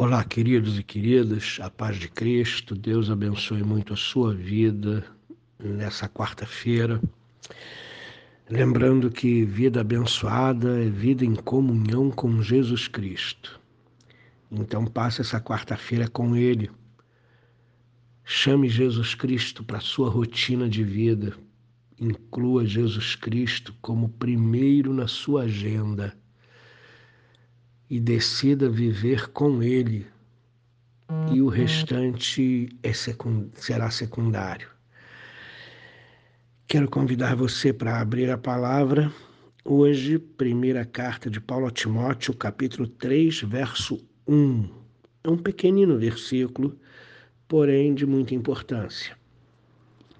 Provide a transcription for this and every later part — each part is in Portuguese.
Olá, queridos e queridas, a paz de Cristo, Deus abençoe muito a sua vida nessa quarta-feira. Lembrando que vida abençoada é vida em comunhão com Jesus Cristo. Então, passe essa quarta-feira com Ele. Chame Jesus Cristo para a sua rotina de vida. Inclua Jesus Cristo como primeiro na sua agenda e decida viver com Ele, e o restante é secund será secundário. Quero convidar você para abrir a palavra hoje, primeira carta de Paulo a Timóteo, capítulo 3, verso 1. É um pequenino versículo, porém de muita importância,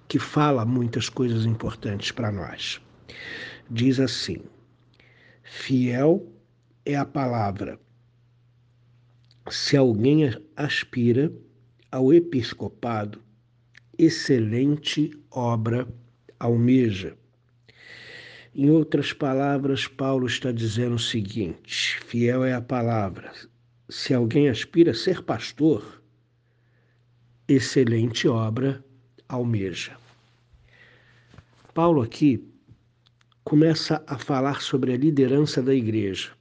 que fala muitas coisas importantes para nós. Diz assim: Fiel é a palavra. Se alguém aspira ao episcopado, excelente obra almeja. Em outras palavras, Paulo está dizendo o seguinte: fiel é a palavra. Se alguém aspira a ser pastor, excelente obra almeja. Paulo aqui começa a falar sobre a liderança da igreja.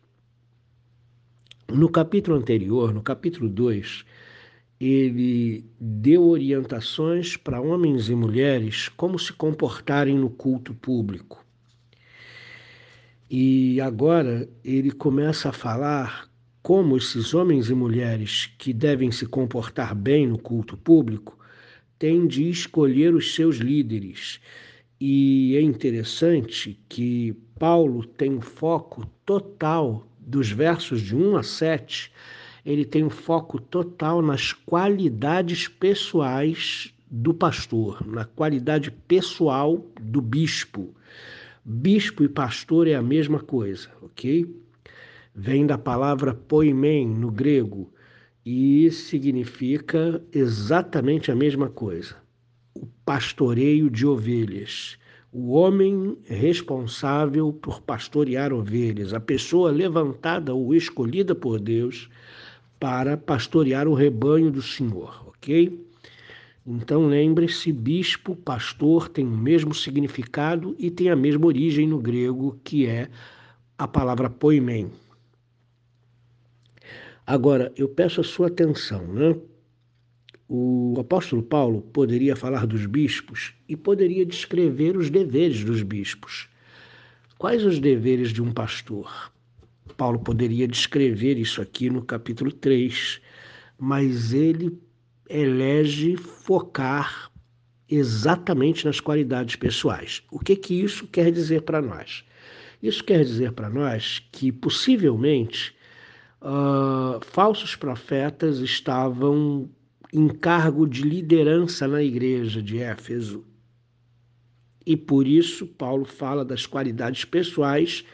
No capítulo anterior, no capítulo 2, ele deu orientações para homens e mulheres como se comportarem no culto público. E agora ele começa a falar como esses homens e mulheres que devem se comportar bem no culto público têm de escolher os seus líderes. E é interessante que Paulo tem foco total dos versos de 1 a 7, ele tem um foco total nas qualidades pessoais do pastor, na qualidade pessoal do bispo. Bispo e pastor é a mesma coisa, ok? Vem da palavra poimen no grego e significa exatamente a mesma coisa: o pastoreio de ovelhas o homem responsável por pastorear ovelhas, a pessoa levantada ou escolhida por Deus para pastorear o rebanho do Senhor, ok? Então lembre-se, bispo, pastor tem o mesmo significado e tem a mesma origem no grego, que é a palavra poimen. Agora, eu peço a sua atenção, né? O apóstolo Paulo poderia falar dos bispos e poderia descrever os deveres dos bispos. Quais os deveres de um pastor? Paulo poderia descrever isso aqui no capítulo 3, mas ele elege focar exatamente nas qualidades pessoais. O que que isso quer dizer para nós? Isso quer dizer para nós que possivelmente uh, falsos profetas estavam em cargo de liderança na igreja de Éfeso. E por isso, Paulo fala das qualidades pessoais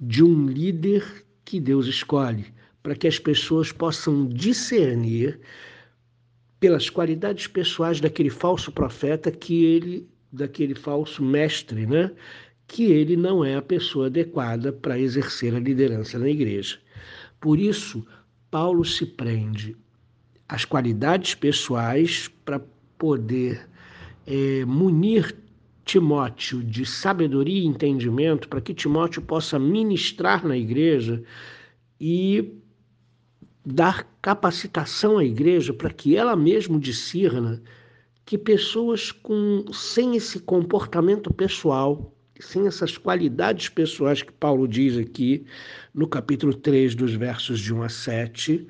de um líder que Deus escolhe, para que as pessoas possam discernir pelas qualidades pessoais daquele falso profeta que ele, daquele falso mestre, né? Que ele não é a pessoa adequada para exercer a liderança na igreja. Por isso, Paulo se prende as qualidades pessoais para poder é, munir Timóteo de sabedoria e entendimento, para que Timóteo possa ministrar na igreja e dar capacitação à igreja para que ela mesma discirna que pessoas com sem esse comportamento pessoal, sem essas qualidades pessoais que Paulo diz aqui no capítulo 3, dos versos de 1 a 7,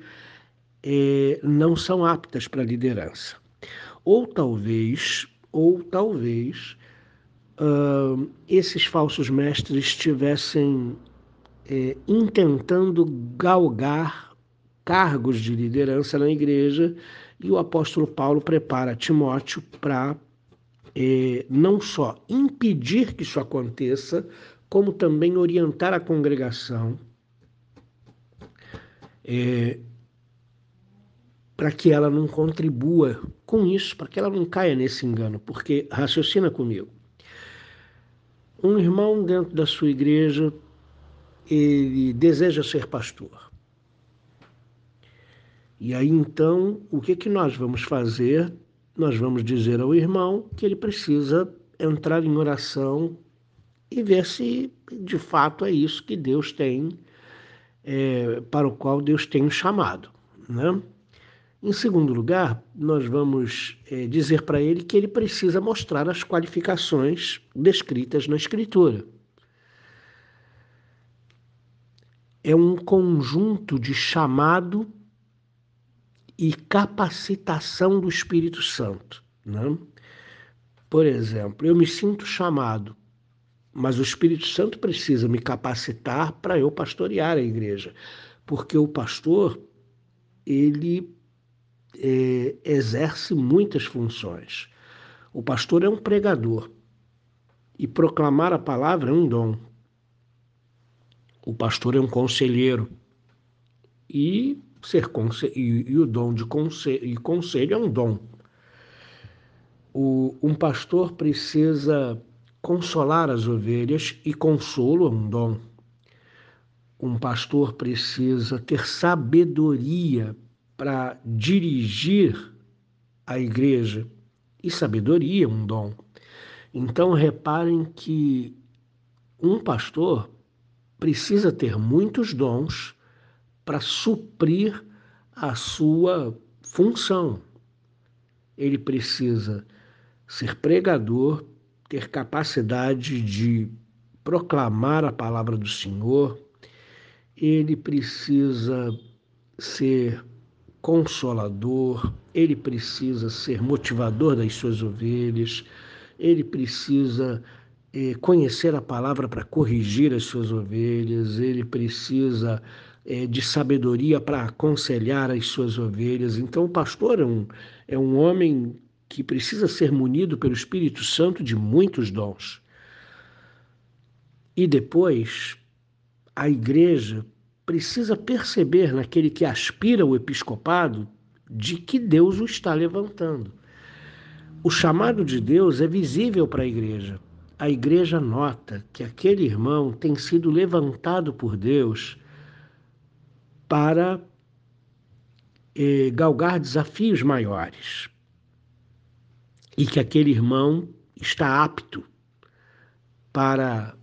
é, não são aptas para liderança. Ou talvez, ou talvez, uh, esses falsos mestres estivessem é, intentando galgar cargos de liderança na igreja e o apóstolo Paulo prepara Timóteo para é, não só impedir que isso aconteça, como também orientar a congregação é, para que ela não contribua com isso, para que ela não caia nesse engano, porque raciocina comigo. Um irmão dentro da sua igreja, ele deseja ser pastor. E aí então, o que, que nós vamos fazer? Nós vamos dizer ao irmão que ele precisa entrar em oração e ver se de fato é isso que Deus tem, é, para o qual Deus tem chamado. Né? Em segundo lugar, nós vamos é, dizer para ele que ele precisa mostrar as qualificações descritas na Escritura. É um conjunto de chamado e capacitação do Espírito Santo. Né? Por exemplo, eu me sinto chamado mas o Espírito Santo precisa me capacitar para eu pastorear a igreja, porque o pastor ele é, exerce muitas funções. O pastor é um pregador e proclamar a palavra é um dom. O pastor é um conselheiro e ser conselho, e, e o dom de conselho, e conselho é um dom. O, um pastor precisa consolar as ovelhas e consolo é um dom. Um pastor precisa ter sabedoria para dirigir a igreja e sabedoria é um dom. Então reparem que um pastor precisa ter muitos dons para suprir a sua função. Ele precisa ser pregador, ter capacidade de proclamar a palavra do Senhor, ele precisa ser consolador, ele precisa ser motivador das suas ovelhas, ele precisa eh, conhecer a palavra para corrigir as suas ovelhas, ele precisa eh, de sabedoria para aconselhar as suas ovelhas. Então, o pastor é um, é um homem que precisa ser munido pelo Espírito Santo de muitos dons. E depois, a igreja precisa perceber naquele que aspira ao episcopado de que Deus o está levantando. O chamado de Deus é visível para a igreja. A igreja nota que aquele irmão tem sido levantado por Deus para eh, galgar desafios maiores, e que aquele irmão está apto para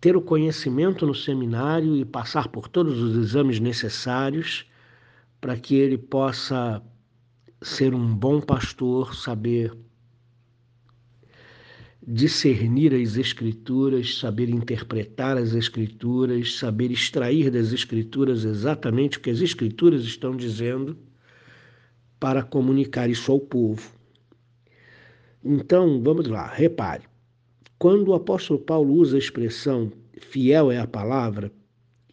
ter o conhecimento no seminário e passar por todos os exames necessários para que ele possa ser um bom pastor, saber discernir as Escrituras, saber interpretar as Escrituras, saber extrair das Escrituras exatamente o que as Escrituras estão dizendo para comunicar isso ao povo. Então, vamos lá, repare. Quando o apóstolo Paulo usa a expressão fiel é a palavra,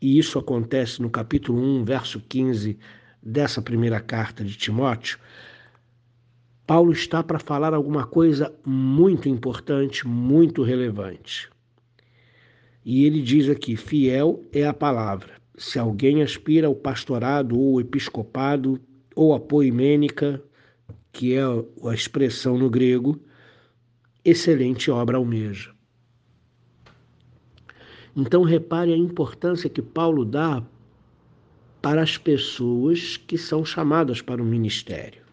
e isso acontece no capítulo 1, verso 15 dessa primeira carta de Timóteo, Paulo está para falar alguma coisa muito importante, muito relevante. E ele diz aqui: fiel é a palavra. Se alguém aspira ao pastorado ou episcopado ou a poimênica, que é a expressão no grego, excelente obra almeja. Então, repare a importância que Paulo dá para as pessoas que são chamadas para o ministério.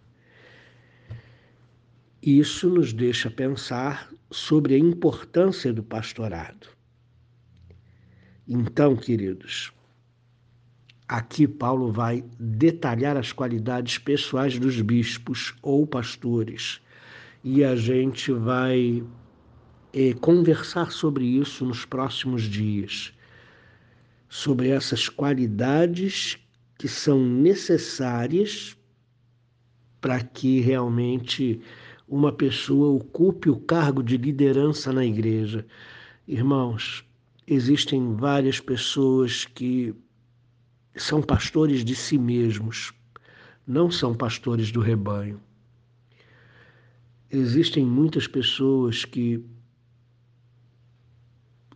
Isso nos deixa pensar sobre a importância do pastorado. Então, queridos, Aqui Paulo vai detalhar as qualidades pessoais dos bispos ou pastores e a gente vai é, conversar sobre isso nos próximos dias, sobre essas qualidades que são necessárias para que realmente uma pessoa ocupe o cargo de liderança na igreja. Irmãos, existem várias pessoas que são pastores de si mesmos, não são pastores do rebanho. Existem muitas pessoas que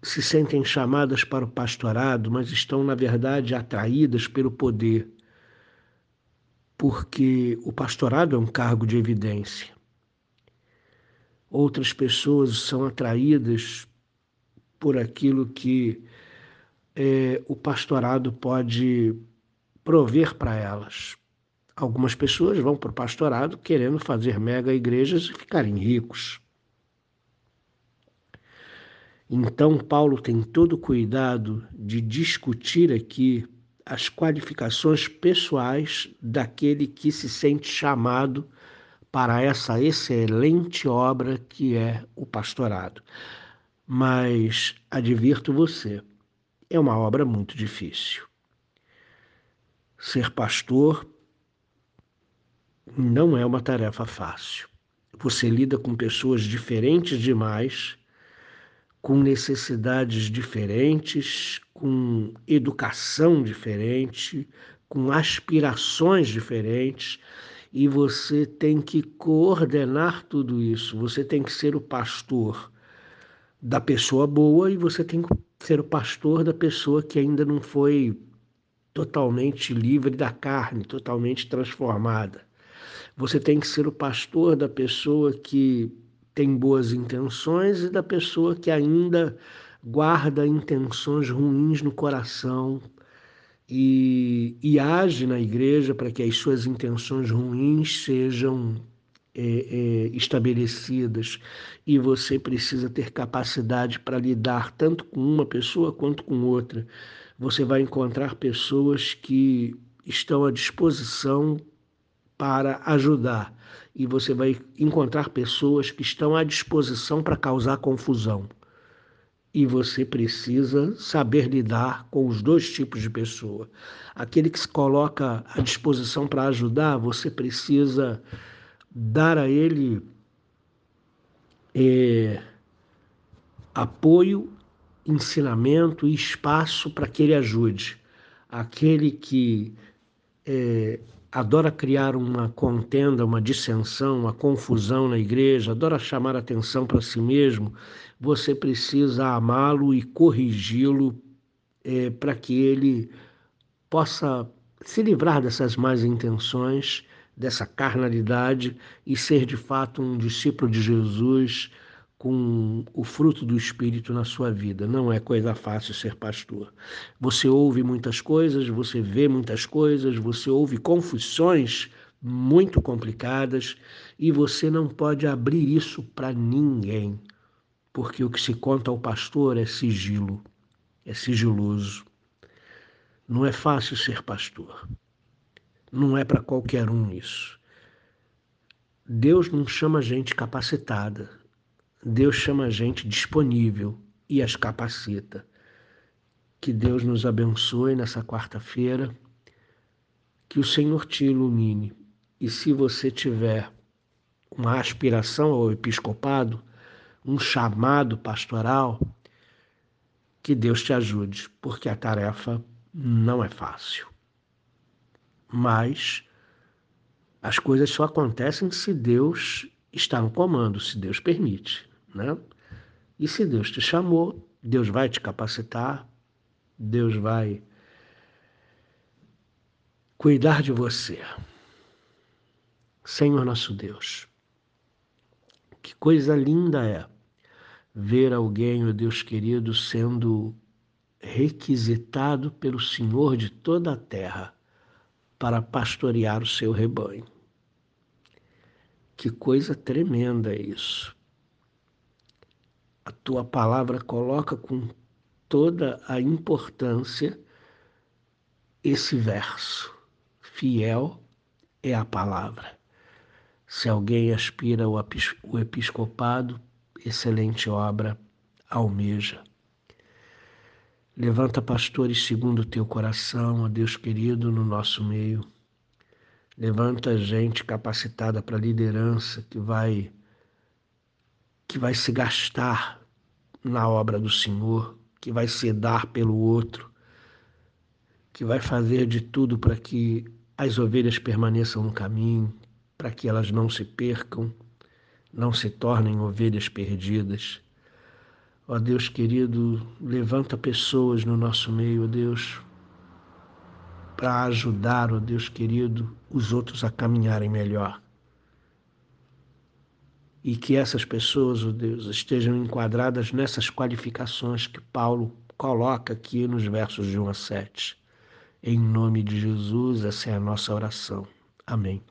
se sentem chamadas para o pastorado, mas estão, na verdade, atraídas pelo poder, porque o pastorado é um cargo de evidência. Outras pessoas são atraídas por aquilo que é, o pastorado pode prover para elas. Algumas pessoas vão para o pastorado querendo fazer mega igrejas e ficarem ricos. Então, Paulo tem todo o cuidado de discutir aqui as qualificações pessoais daquele que se sente chamado para essa excelente obra que é o pastorado. Mas advirto você, é uma obra muito difícil. Ser pastor não é uma tarefa fácil. Você lida com pessoas diferentes demais, com necessidades diferentes, com educação diferente, com aspirações diferentes, e você tem que coordenar tudo isso. Você tem que ser o pastor da pessoa boa e você tem que ser o pastor da pessoa que ainda não foi totalmente livre da carne, totalmente transformada. Você tem que ser o pastor da pessoa que tem boas intenções e da pessoa que ainda guarda intenções ruins no coração e, e age na igreja para que as suas intenções ruins sejam é, é, estabelecidas. E você precisa ter capacidade para lidar tanto com uma pessoa quanto com outra. Você vai encontrar pessoas que estão à disposição para ajudar. E você vai encontrar pessoas que estão à disposição para causar confusão. E você precisa saber lidar com os dois tipos de pessoa. Aquele que se coloca à disposição para ajudar, você precisa dar a ele é, apoio, ensinamento e espaço para que ele ajude. Aquele que é, adora criar uma contenda, uma dissensão, uma confusão na igreja, adora chamar atenção para si mesmo, você precisa amá-lo e corrigi-lo é, para que ele possa se livrar dessas más intenções, dessa carnalidade e ser de fato um discípulo de Jesus com o fruto do Espírito na sua vida. Não é coisa fácil ser pastor. Você ouve muitas coisas, você vê muitas coisas, você ouve confissões muito complicadas e você não pode abrir isso para ninguém, porque o que se conta ao pastor é sigilo, é sigiloso. Não é fácil ser pastor. Não é para qualquer um isso. Deus não chama gente capacitada, Deus chama a gente disponível e as capacita. Que Deus nos abençoe nessa quarta-feira, que o Senhor te ilumine. E se você tiver uma aspiração ao episcopado, um chamado pastoral, que Deus te ajude, porque a tarefa não é fácil. Mas as coisas só acontecem se Deus está no comando, se Deus permite né? E se Deus te chamou, Deus vai te capacitar, Deus vai cuidar de você. Senhor nosso Deus, que coisa linda é ver alguém, o Deus querido, sendo requisitado pelo Senhor de toda a terra para pastorear o seu rebanho. Que coisa tremenda é isso a tua palavra coloca com toda a importância esse verso. Fiel é a palavra. Se alguém aspira ao episcopado, excelente obra almeja. Levanta pastores segundo o teu coração, ó Deus querido, no nosso meio. Levanta gente capacitada para liderança que vai que vai se gastar na obra do Senhor, que vai se dar pelo outro, que vai fazer de tudo para que as ovelhas permaneçam no caminho, para que elas não se percam, não se tornem ovelhas perdidas. Ó Deus querido, levanta pessoas no nosso meio, ó Deus, para ajudar, ó Deus querido, os outros a caminharem melhor e que essas pessoas, oh Deus, estejam enquadradas nessas qualificações que Paulo coloca aqui nos versos de 1 a 7. Em nome de Jesus, essa é a nossa oração. Amém.